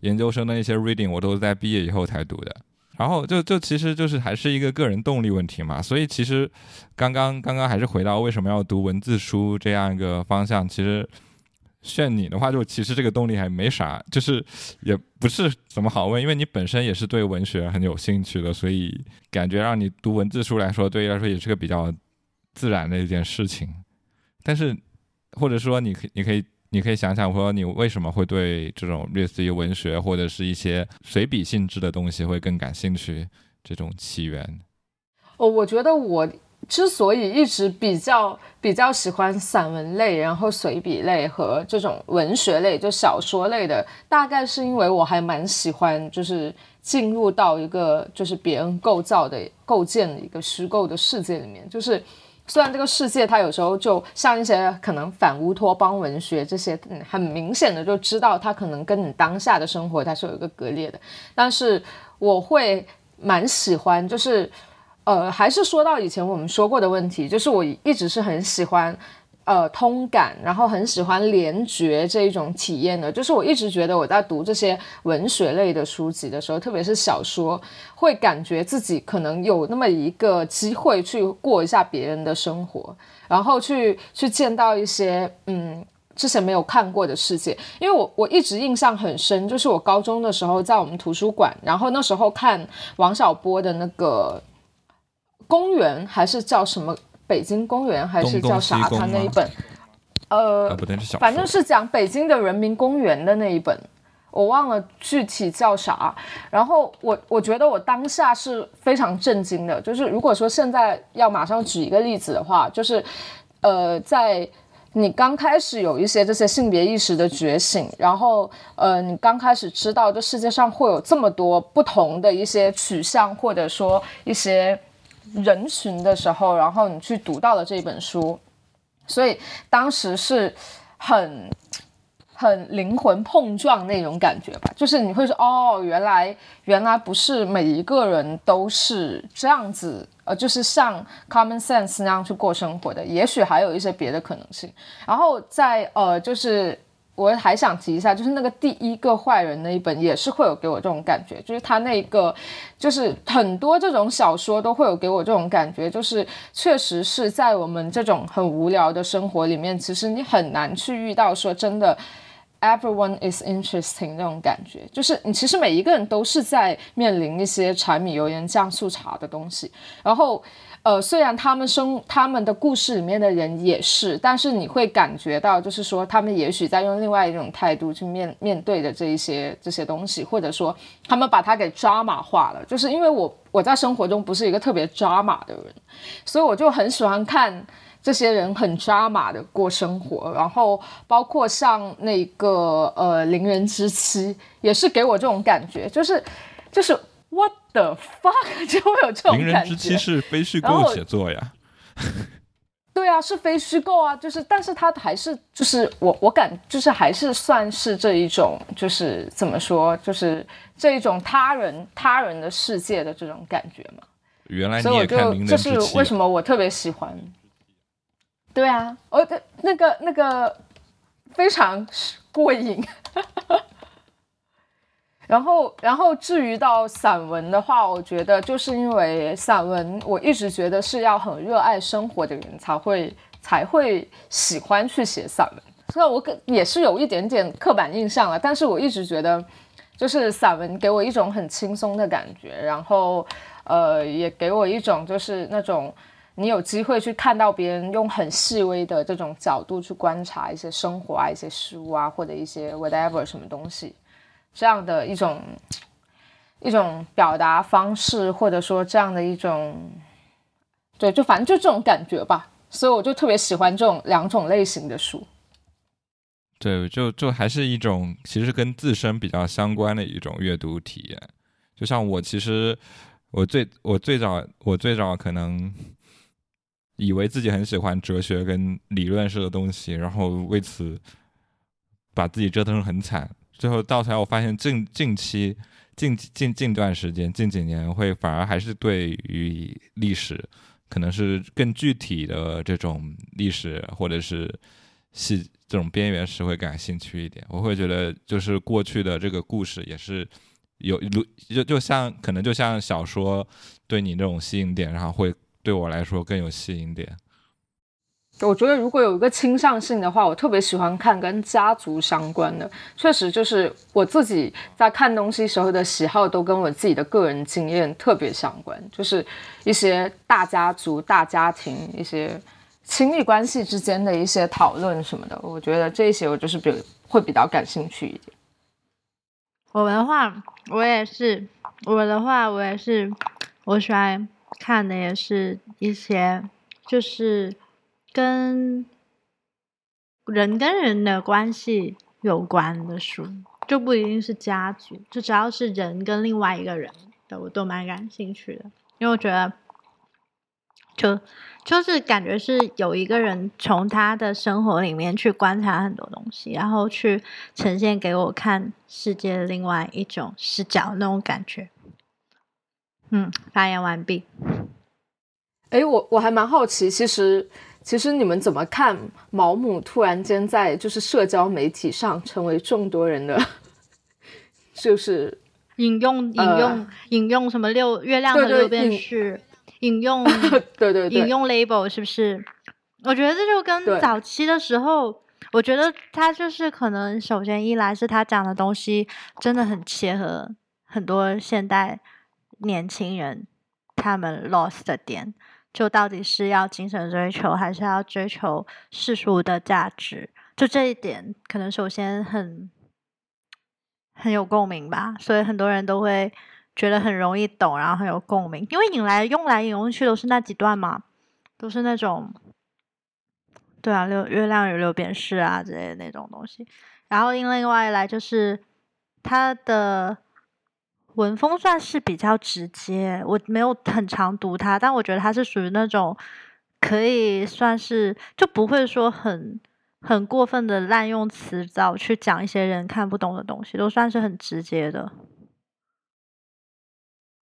[SPEAKER 1] 研究生的一些 reading，我都是在毕业以后才读的。然后就就其实就是还是一个个人动力问题嘛。所以其实刚刚刚刚还是回到为什么要读文字书这样一个方向。其实炫你的话，就其实这个动力还没啥，就是也不是怎么好问，因为你本身也是对文学很有兴趣的，所以感觉让你读文字书来说，对于来说也是个比较自然的一件事情。但是。或者说，你可你可以你可以想想，说你为什么会对这种类似于文学或者是一些随笔性质的东西会更感兴趣？这种起源？
[SPEAKER 2] 哦，我觉得我之所以一直比较比较喜欢散文类，然后随笔类和这种文学类，就小说类的，大概是因为我还蛮喜欢，就是进入到一个就是别人构造的构建的一个虚构的世界里面，就是。虽然这个世界它有时候就像一些可能反乌托邦文学这些，很明显的就知道它可能跟你当下的生活它是有一个割裂的，但是我会蛮喜欢，就是呃，还是说到以前我们说过的问题，就是我一直是很喜欢。呃，通感，然后很喜欢联觉这一种体验的，就是我一直觉得我在读这些文学类的书籍的时候，特别是小说，会感觉自己可能有那么一个机会去过一下别人的生活，然后去去见到一些嗯之前没有看过的世界。因为我我一直印象很深，就是我高中的时候在我们图书馆，然后那时候看王小波的那个公园，还是叫什么？北京公园还是叫啥？他那一本，呃，反正是讲北京的人民公园的那一本，我忘了具体叫啥。然后我我觉得我当下是非常震惊的，就是如果说现在要马上举一个例子的话，就是呃，在你刚开始有一些这些性别意识的觉醒，然后呃，你刚开始知道这世界上会有这么多不同的一些取向，或者说一些。人群的时候，然后你去读到了这本书，所以当时是很很灵魂碰撞那种感觉吧，就是你会说哦，原来原来不是每一个人都是这样子，呃，就是像 common sense 那样去过生活的，也许还有一些别的可能性。然后在呃，就是。我还想提一下，就是那个第一个坏人那一本也是会有给我这种感觉，就是他那个，就是很多这种小说都会有给我这种感觉，就是确实是在我们这种很无聊的生活里面，其实你很难去遇到说真的，everyone is interesting 那种感觉，就是你其实每一个人都是在面临一些柴米油盐酱醋茶的东西，然后。呃，虽然他们生他们的故事里面的人也是，但是你会感觉到，就是说他们也许在用另外一种态度去面面对的这一些这些东西，或者说他们把它给抓马化了。就是因为我我在生活中不是一个特别抓马的人，所以我就很喜欢看这些人很抓马的过生活，然后包括像那个呃《邻人之妻》，也是给我这种感觉，就是就是我 the fuck，就会有这种感觉。
[SPEAKER 1] 邻人之妻是非虚构写作呀。
[SPEAKER 2] 对啊，是非虚构啊，就是，但是它还是就是我我感就是还是算是这一种，就是怎么说，就是这一种他人他人的世界的这种感觉嘛。
[SPEAKER 1] 原来你也看《邻人
[SPEAKER 2] 之妻》，这是为什么我特别喜欢。对啊，哦，那个那个非常过瘾。然后，然后至于到散文的话，我觉得就是因为散文，我一直觉得是要很热爱生活的人才会才会喜欢去写散文。虽然我也是有一点点刻板印象了，但是我一直觉得，就是散文给我一种很轻松的感觉，然后，呃，也给我一种就是那种你有机会去看到别人用很细微的这种角度去观察一些生活啊、一些事物啊，或者一些 whatever 什么东西。这样的一种一种表达方式，或者说这样的一种，对，就反正就这种感觉吧。所以我就特别喜欢这种两种类型的书。
[SPEAKER 1] 对，就就还是一种其实跟自身比较相关的一种阅读体验。就像我其实我最我最早我最早可能以为自己很喜欢哲学跟理论式的东西，然后为此把自己折腾很惨。最后到头来，我发现近近期、近近近段时间、近几年，会反而还是对于历史，可能是更具体的这种历史，或者是细这种边缘史会感兴趣一点。我会觉得，就是过去的这个故事也是有，如就就像可能就像小说对你这种吸引点，然后会对我来说更有吸引点。
[SPEAKER 2] 我觉得如果有一个倾向性的话，我特别喜欢看跟家族相关的。确实，就是我自己在看东西时候的喜好都跟我自己的个人经验特别相关，就是一些大家族、大家庭、一些亲密关系之间的一些讨论什么的。我觉得这些我就是比会比较感兴趣一点。
[SPEAKER 3] 我的话，我也是。我的话，我也是。我喜欢看的也是一些，就是。跟人跟人的关系有关的书，就不一定是家族，就只要是人跟另外一个人的，我都蛮感兴趣的。因为我觉得，就就是感觉是有一个人从他的生活里面去观察很多东西，然后去呈现给我看世界的另外一种视角那种感觉。嗯，发言完毕。
[SPEAKER 2] 哎，我我还蛮好奇，其实。其实你们怎么看毛姆突然间在就是社交媒体上成为众多人的，就是
[SPEAKER 3] 引用引用引用什么六月亮的六便士，引用
[SPEAKER 2] 对对
[SPEAKER 3] 引用 label 是不是？我觉得这就跟早期的时候，我觉得他就是可能首先一来是他讲的东西真的很切合很多现代年轻人他们 lost 的点。就到底是要精神追求，还是要追求世俗的价值？就这一点，可能首先很很有共鸣吧，所以很多人都会觉得很容易懂，然后很有共鸣。因为引来用来引用去都是那几段嘛，都是那种对啊，六月亮与六便士啊之类的那种东西。然后因另外来就是他的。文风算是比较直接，我没有很常读它，但我觉得它是属于那种可以算是就不会说很很过分的滥用词藻去讲一些人看不懂的东西，都算是很直接的。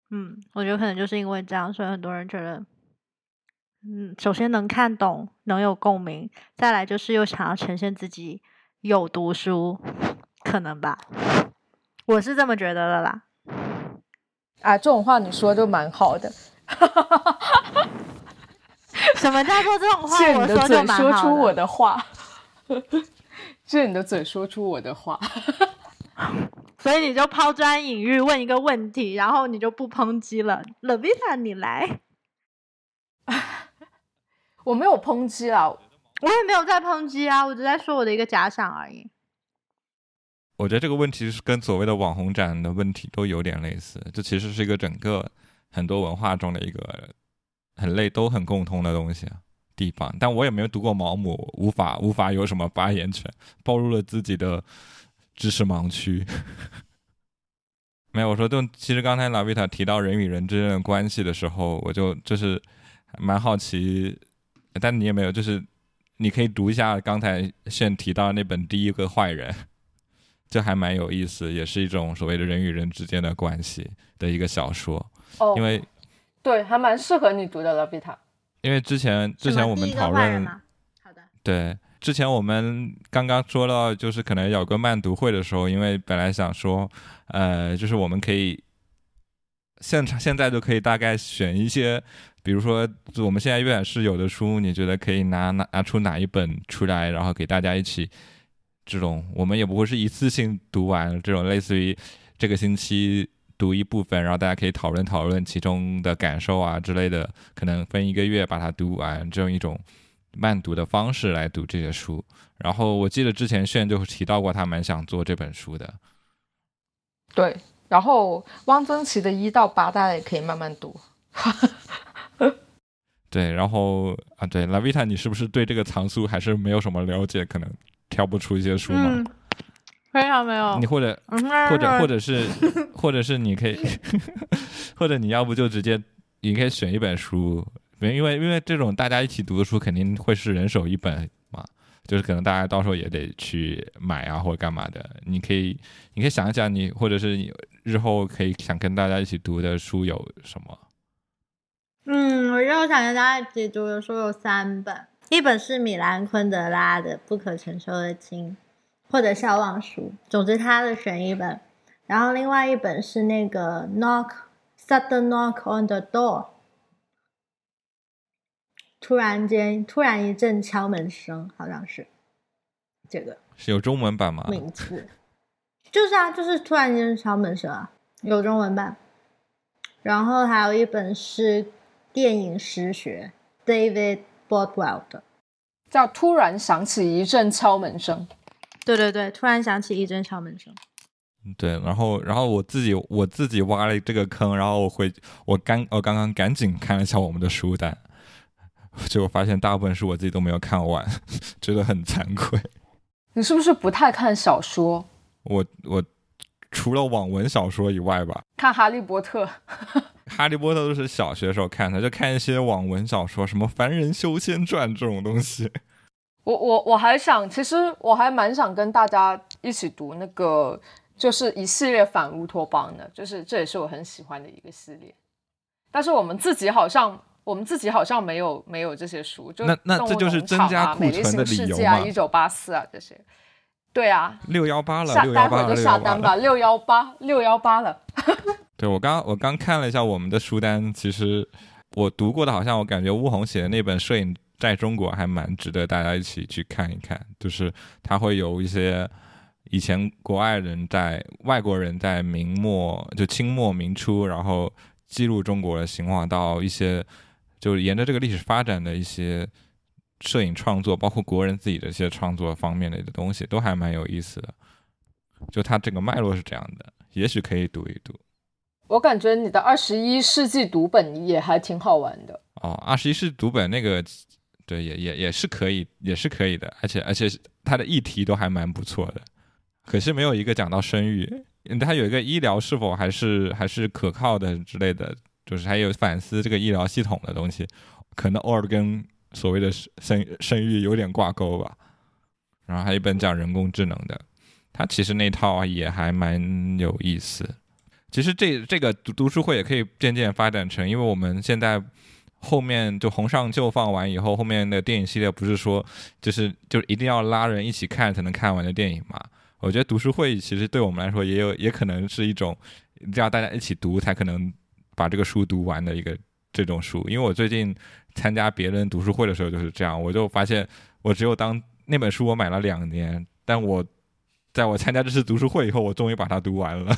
[SPEAKER 3] 嗯，我觉得可能就是因为这样，所以很多人觉得，嗯，首先能看懂，能有共鸣，再来就是又想要呈现自己有读书，可能吧，我是这么觉得的啦。
[SPEAKER 2] 啊，这种话你说就蛮好的。
[SPEAKER 3] 什么叫做这种话？
[SPEAKER 2] 借你的嘴说出我的话。借你的嘴说出我的话。
[SPEAKER 3] 所以你就抛砖引玉，问一个问题，然后你就不抨击了。Levita，你来。
[SPEAKER 2] 我没有抨击啊，
[SPEAKER 3] 我也没有在抨击啊，我只在说我的一个假想而已。
[SPEAKER 1] 我觉得这个问题是跟所谓的网红展的问题都有点类似，这其实是一个整个很多文化中的一个很类都很共通的东西，地方。但我也没有读过毛姆，无法无法有什么发言权，暴露了自己的知识盲区。没有，我说，就其实刚才拉维塔提到人与人之间的关系的时候，我就就是蛮好奇，但你也没有，就是你可以读一下刚才现提到那本《第一个坏人》，这还蛮有意思，也是一种所谓的人与人之间的关系的一个小说。
[SPEAKER 2] 哦，
[SPEAKER 1] 因为
[SPEAKER 2] 对，还蛮适合你读的，拉比塔。
[SPEAKER 1] 因为之前之前我们讨论，
[SPEAKER 3] 好的，
[SPEAKER 1] 对，之前我们刚刚说到，就是可能有个慢读会的时候，因为本来想说。呃，就是我们可以现场现在就可以大概选一些，比如说我们现在阅览室有的书，你觉得可以拿拿拿出哪一本出来，然后给大家一起这种，我们也不会是一次性读完，这种类似于这个星期读一部分，然后大家可以讨论讨论其中的感受啊之类的，可能分一个月把它读完，这种一种慢读的方式来读这些书。然后我记得之前炫就提到过，他蛮想做这本书的。
[SPEAKER 2] 对，然后汪曾祺的一到八，大家也可以慢慢读。
[SPEAKER 1] 对，然后啊，对，拉维塔，你是不是对这个藏书还是没有什么了解？可能挑不出一些书吗？
[SPEAKER 3] 非常没有。
[SPEAKER 1] 你或者或者或者是 或者是你可以，或者你要不就直接，你可以选一本书，因为因为这种大家一起读的书肯定会是人手一本嘛。就是可能大家到时候也得去买啊，或者干嘛的。你可以，你可以想一想，你或者是你日后可以想跟大家一起读的书有什么？
[SPEAKER 3] 嗯，我日后想跟大家一起读的书有三本，一本是米兰昆德拉的《不可承受的轻》，或者笑忘书，总之他的选一本。然后另外一本是那个《Knock Sudden Knock on the Door》。突然间，突然一阵敲门声，好像是这个
[SPEAKER 1] 是有中文版吗？
[SPEAKER 3] 名字就是啊，就是突然间敲门声啊，有中文版。然后还有一本是电影诗学，David Bordwell 的，
[SPEAKER 2] 叫《突然响起一阵敲门声》。
[SPEAKER 3] 对对对，突然响起一阵敲门声。
[SPEAKER 1] 对，然后然后我自己我自己挖了这个坑，然后我回我刚我刚刚赶紧看了一下我们的书单。结果发现大部分书我自己都没有看完，觉得很惭愧。
[SPEAKER 2] 你是不是不太看小说？
[SPEAKER 1] 我我除了网文小说以外吧，
[SPEAKER 2] 看《哈利波特》。
[SPEAKER 1] 《哈利波特》都是小学时候看的，就看一些网文小说，什么《凡人修仙传》这种东西。
[SPEAKER 2] 我我我还想，其实我还蛮想跟大家一起读那个，就是一系列反乌托邦的，就是这也是我很喜欢的一个系列。但是我们自己好像。我们自己好像没有没有这些书，就
[SPEAKER 1] 那那这就是增加库存的理由
[SPEAKER 2] 啊，一九八四啊这些，对啊，
[SPEAKER 1] 六幺八了，
[SPEAKER 2] 下待会儿就下单吧，六幺八六幺八了。
[SPEAKER 1] 对我刚我刚看了一下我们的书单，其实我读过的，好像我感觉乌红写的那本《摄影在中国》还蛮值得大家一起去看一看，就是他会有一些以前国外人在外国人在明末就清末明初，然后记录中国的情况到一些。就是沿着这个历史发展的一些摄影创作，包括国人自己的一些创作方面的的东西，都还蛮有意思的。就它整个脉络是这样的，也许可以读一读。
[SPEAKER 2] 我感觉你的二十一世纪读本也还挺好玩的。
[SPEAKER 1] 哦，二十一世纪读本那个，对，也也也是可以，也是可以的。而且而且它的议题都还蛮不错的，可惜没有一个讲到生育。它有一个医疗是否还是还是可靠的之类的。就是还有反思这个医疗系统的东西，可能偶尔跟所谓的生生育有点挂钩吧。然后还有一本讲人工智能的，它其实那套也还蛮有意思。其实这这个读读书会也可以渐渐发展成，因为我们现在后面就红上旧放完以后，后面的电影系列不是说就是就一定要拉人一起看才能看完的电影嘛？我觉得读书会其实对我们来说也有也可能是一种要大家一起读才可能。把这个书读完的一个这种书，因为我最近参加别人读书会的时候就是这样，我就发现我只有当那本书我买了两年，但我在我参加这次读书会以后，我终于把它读完了。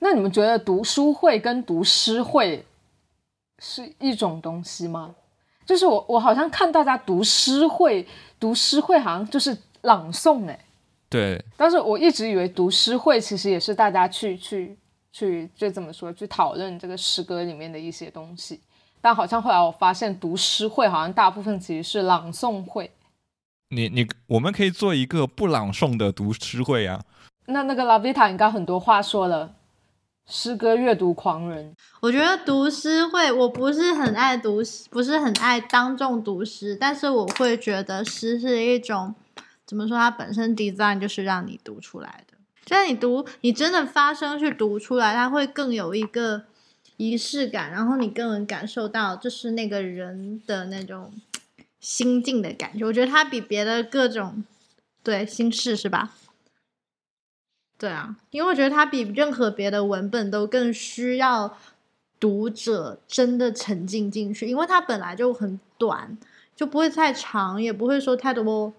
[SPEAKER 2] 那你们觉得读书会跟读诗会是一种东西吗？就是我我好像看大家读诗会，读诗会好像就是朗诵哎，
[SPEAKER 1] 对。
[SPEAKER 2] 但是我一直以为读诗会其实也是大家去去。去就怎么说，去讨论这个诗歌里面的一些东西。但好像后来我发现读诗会好像大部分其实是朗诵会。
[SPEAKER 1] 你你我们可以做一个不朗诵的读诗会啊。
[SPEAKER 2] 那那个拉维塔应该很多话说了，诗歌阅读狂人。
[SPEAKER 3] 我觉得读诗会，我不是很爱读，不是很爱当众读诗，但是我会觉得诗是一种怎么说？它本身 design 就是让你读出来的，就是你读，你真的发声去读出来，它会更有一个仪式感，然后你更能感受到就是那个人的那种心境的感觉。我觉得它比别的各种对心事是吧？对啊，因为我觉得它比任何别的文本都更需要读者真的沉浸进去，因为它本来就很短，就不会太长，也不会说太多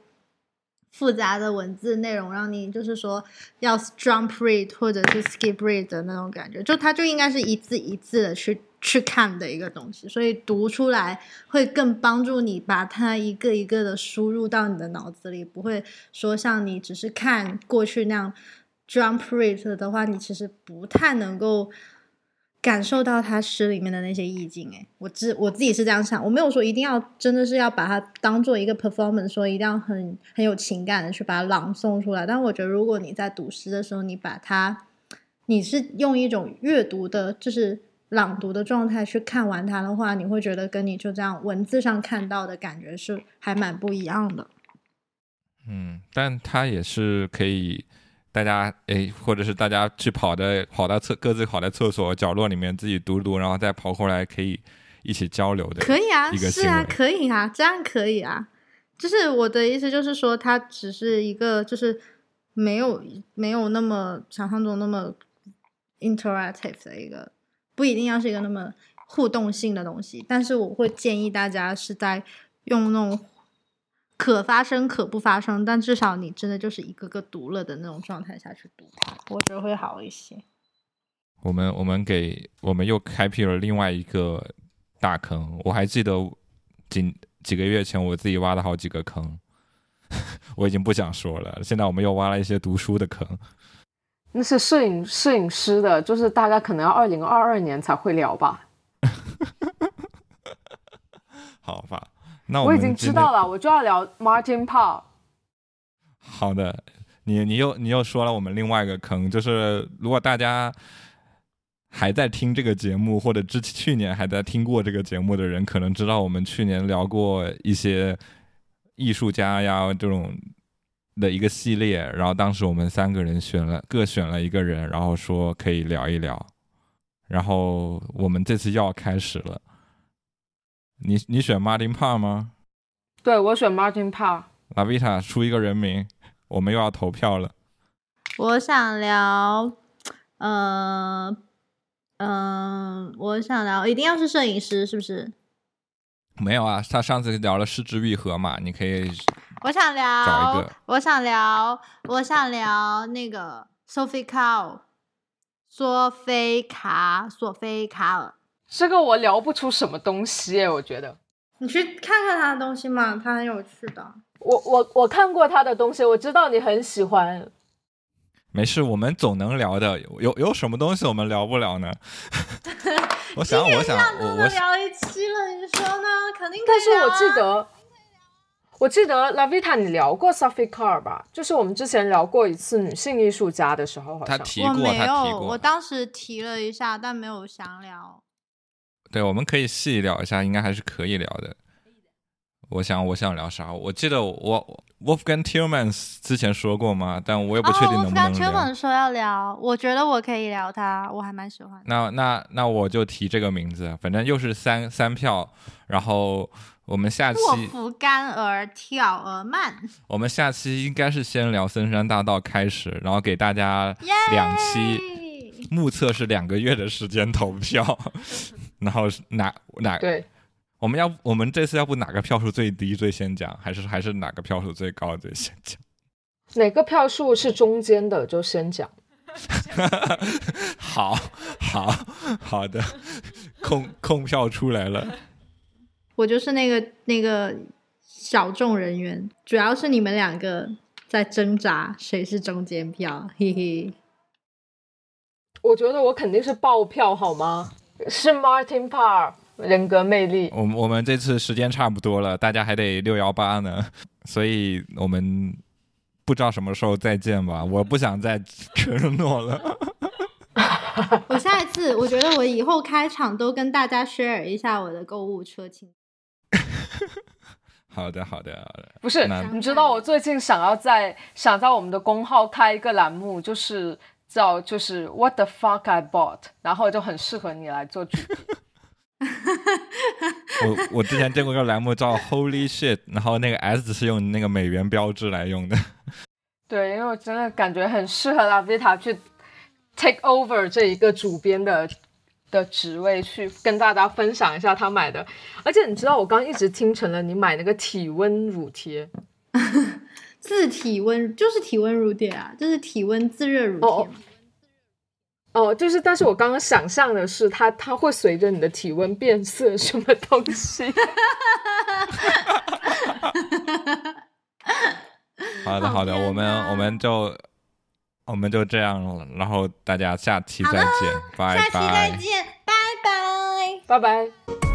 [SPEAKER 3] 复杂的文字内容，让你就是说要 jump read 或者是 skip read 的那种感觉，就它就应该是一字一字的去去看的一个东西，所以读出来会更帮助你把它一个一个的输入到你的脑子里，不会说像你只是看过去那样。Jump read 的话，你其实不太能够感受到他诗里面的那些意境。诶，我自我自己是这样想，我没有说一定要真的是要把它当做一个 performance，说一定要很很有情感的去把它朗诵出来。但我觉得，如果你在读诗的时候，你把它，你是用一种阅读的，就是朗读的状态去看完它的话，你会觉得跟你就这样文字上看到的感觉是还蛮不一样的。
[SPEAKER 1] 嗯，但它也是可以。大家诶，或者是大家去跑的，跑到厕各自跑在厕所角落里面自己读读，然后再跑过来可以一起交流的。
[SPEAKER 3] 可以啊，是啊，可以啊，这样可以啊。就是我的意思，就是说它只是一个，就是没有没有那么想象中那么 interactive 的一个，不一定要是一个那么互动性的东西。但是我会建议大家是在用那种。可发生可不发生，但至少你真的就是一个个读了的那种状态下去读，我觉得会好一些。
[SPEAKER 1] 我们我们给我们又开辟了另外一个大坑，我还记得几几个月前我自己挖了好几个坑，我已经不想说了。现在我们又挖了一些读书的坑，
[SPEAKER 2] 那是摄影摄影师的，就是大概可能要二零二二年才会聊吧。
[SPEAKER 1] 好吧。那
[SPEAKER 2] 我已经知道了，我就要聊 Martin Paul。
[SPEAKER 1] 好的，你你又你又说了我们另外一个坑，就是如果大家还在听这个节目，或者之去年还在听过这个节目的人，可能知道我们去年聊过一些艺术家呀这种的一个系列，然后当时我们三个人选了各选了一个人，然后说可以聊一聊，然后我们这次又要开始了。你你选 Martin Parr 吗？
[SPEAKER 2] 对，我选 Martin Parr。
[SPEAKER 1] 拉维塔出一个人名，我们又要投票了。
[SPEAKER 3] 我想聊，呃，嗯，我想聊，一定要是摄影师，是不是？
[SPEAKER 1] 没有啊，他上次聊了失之愈合嘛，你可以。
[SPEAKER 3] 我想聊，
[SPEAKER 1] 找一个。
[SPEAKER 3] 我想聊，我想聊那个 Sophie Carl，索菲卡，索菲卡尔。
[SPEAKER 2] 这个我聊不出什么东西，我觉得。
[SPEAKER 3] 你去看看他的东西嘛，他很有趣的。
[SPEAKER 2] 我我我看过他的东西，我知道你很喜欢。
[SPEAKER 1] 没事，我们总能聊的。有有什么东西我们聊不了呢？我想，我想，我我
[SPEAKER 3] 聊一期了，你说呢？肯定可以
[SPEAKER 2] 但是我记得，我记得 Lavita，你聊过 Sophie Carr 吧？就是我们之前聊过一次女性艺术家的时候，好像
[SPEAKER 1] 他提过，
[SPEAKER 3] 没
[SPEAKER 1] 有，
[SPEAKER 3] 我当时提了一下，但没有详聊。
[SPEAKER 1] 对，我们可以细聊一下，应该还是可以聊的。我想，我想聊啥？我记得我 Wolfgang Tillmans 之前说过吗？但我也不确定能不能聊。
[SPEAKER 3] Tillmans 说要聊，我觉得我可以聊他，我还蛮喜欢。
[SPEAKER 1] 那那那我就提这个名字，反正又是三三票。然后我们下期
[SPEAKER 3] 祸福干而跳而慢。
[SPEAKER 1] 我们下期应该是先聊森山大道开始，然后给大家两期，目测是两个月的时间投票。然后哪哪
[SPEAKER 2] 对，
[SPEAKER 1] 我们要我们这次要不哪个票数最低最先讲，还是还是哪个票数最高最先讲？
[SPEAKER 2] 哪个票数是中间的就先讲。
[SPEAKER 1] 好，好，好的，空空票出来了。
[SPEAKER 3] 我就是那个那个小众人员，主要是你们两个在挣扎谁是中间票，嘿嘿。
[SPEAKER 2] 我觉得我肯定是爆票，好吗？是 Martin Parr，人格魅力。
[SPEAKER 1] 我们我们这次时间差不多了，大家还得六幺八呢，所以我们不知道什么时候再见吧。我不想再承诺了。
[SPEAKER 3] 我下一次，我觉得我以后开场都跟大家 share 一下我的购物车清。
[SPEAKER 1] 好的，好的，好的。
[SPEAKER 2] 不是，你知道我最近想要在想在我们的公号开一个栏目，就是叫就是 What the fuck I bought，然后就很适合你来做主题。
[SPEAKER 1] 我我之前见过一个栏目叫 Holy shit，然后那个 S 是用那个美元标志来用的。
[SPEAKER 2] 对，因为我真的感觉很适合拉维塔去 take over 这一个主编的的职位，去跟大家分享一下他买的。而且你知道，我刚一直听成了你买那个体温乳贴。
[SPEAKER 3] 自体温就是体温乳贴啊，就是体温自热乳贴
[SPEAKER 2] 哦。哦，就是，但是我刚刚想象的是它，它会随着你的体温变色，什么东西？
[SPEAKER 1] 好的，好的，我们我们就我们就这样了，然后大家下期再见，拜拜
[SPEAKER 3] 下期再
[SPEAKER 1] 拜。
[SPEAKER 3] 见，拜拜。
[SPEAKER 2] 拜拜。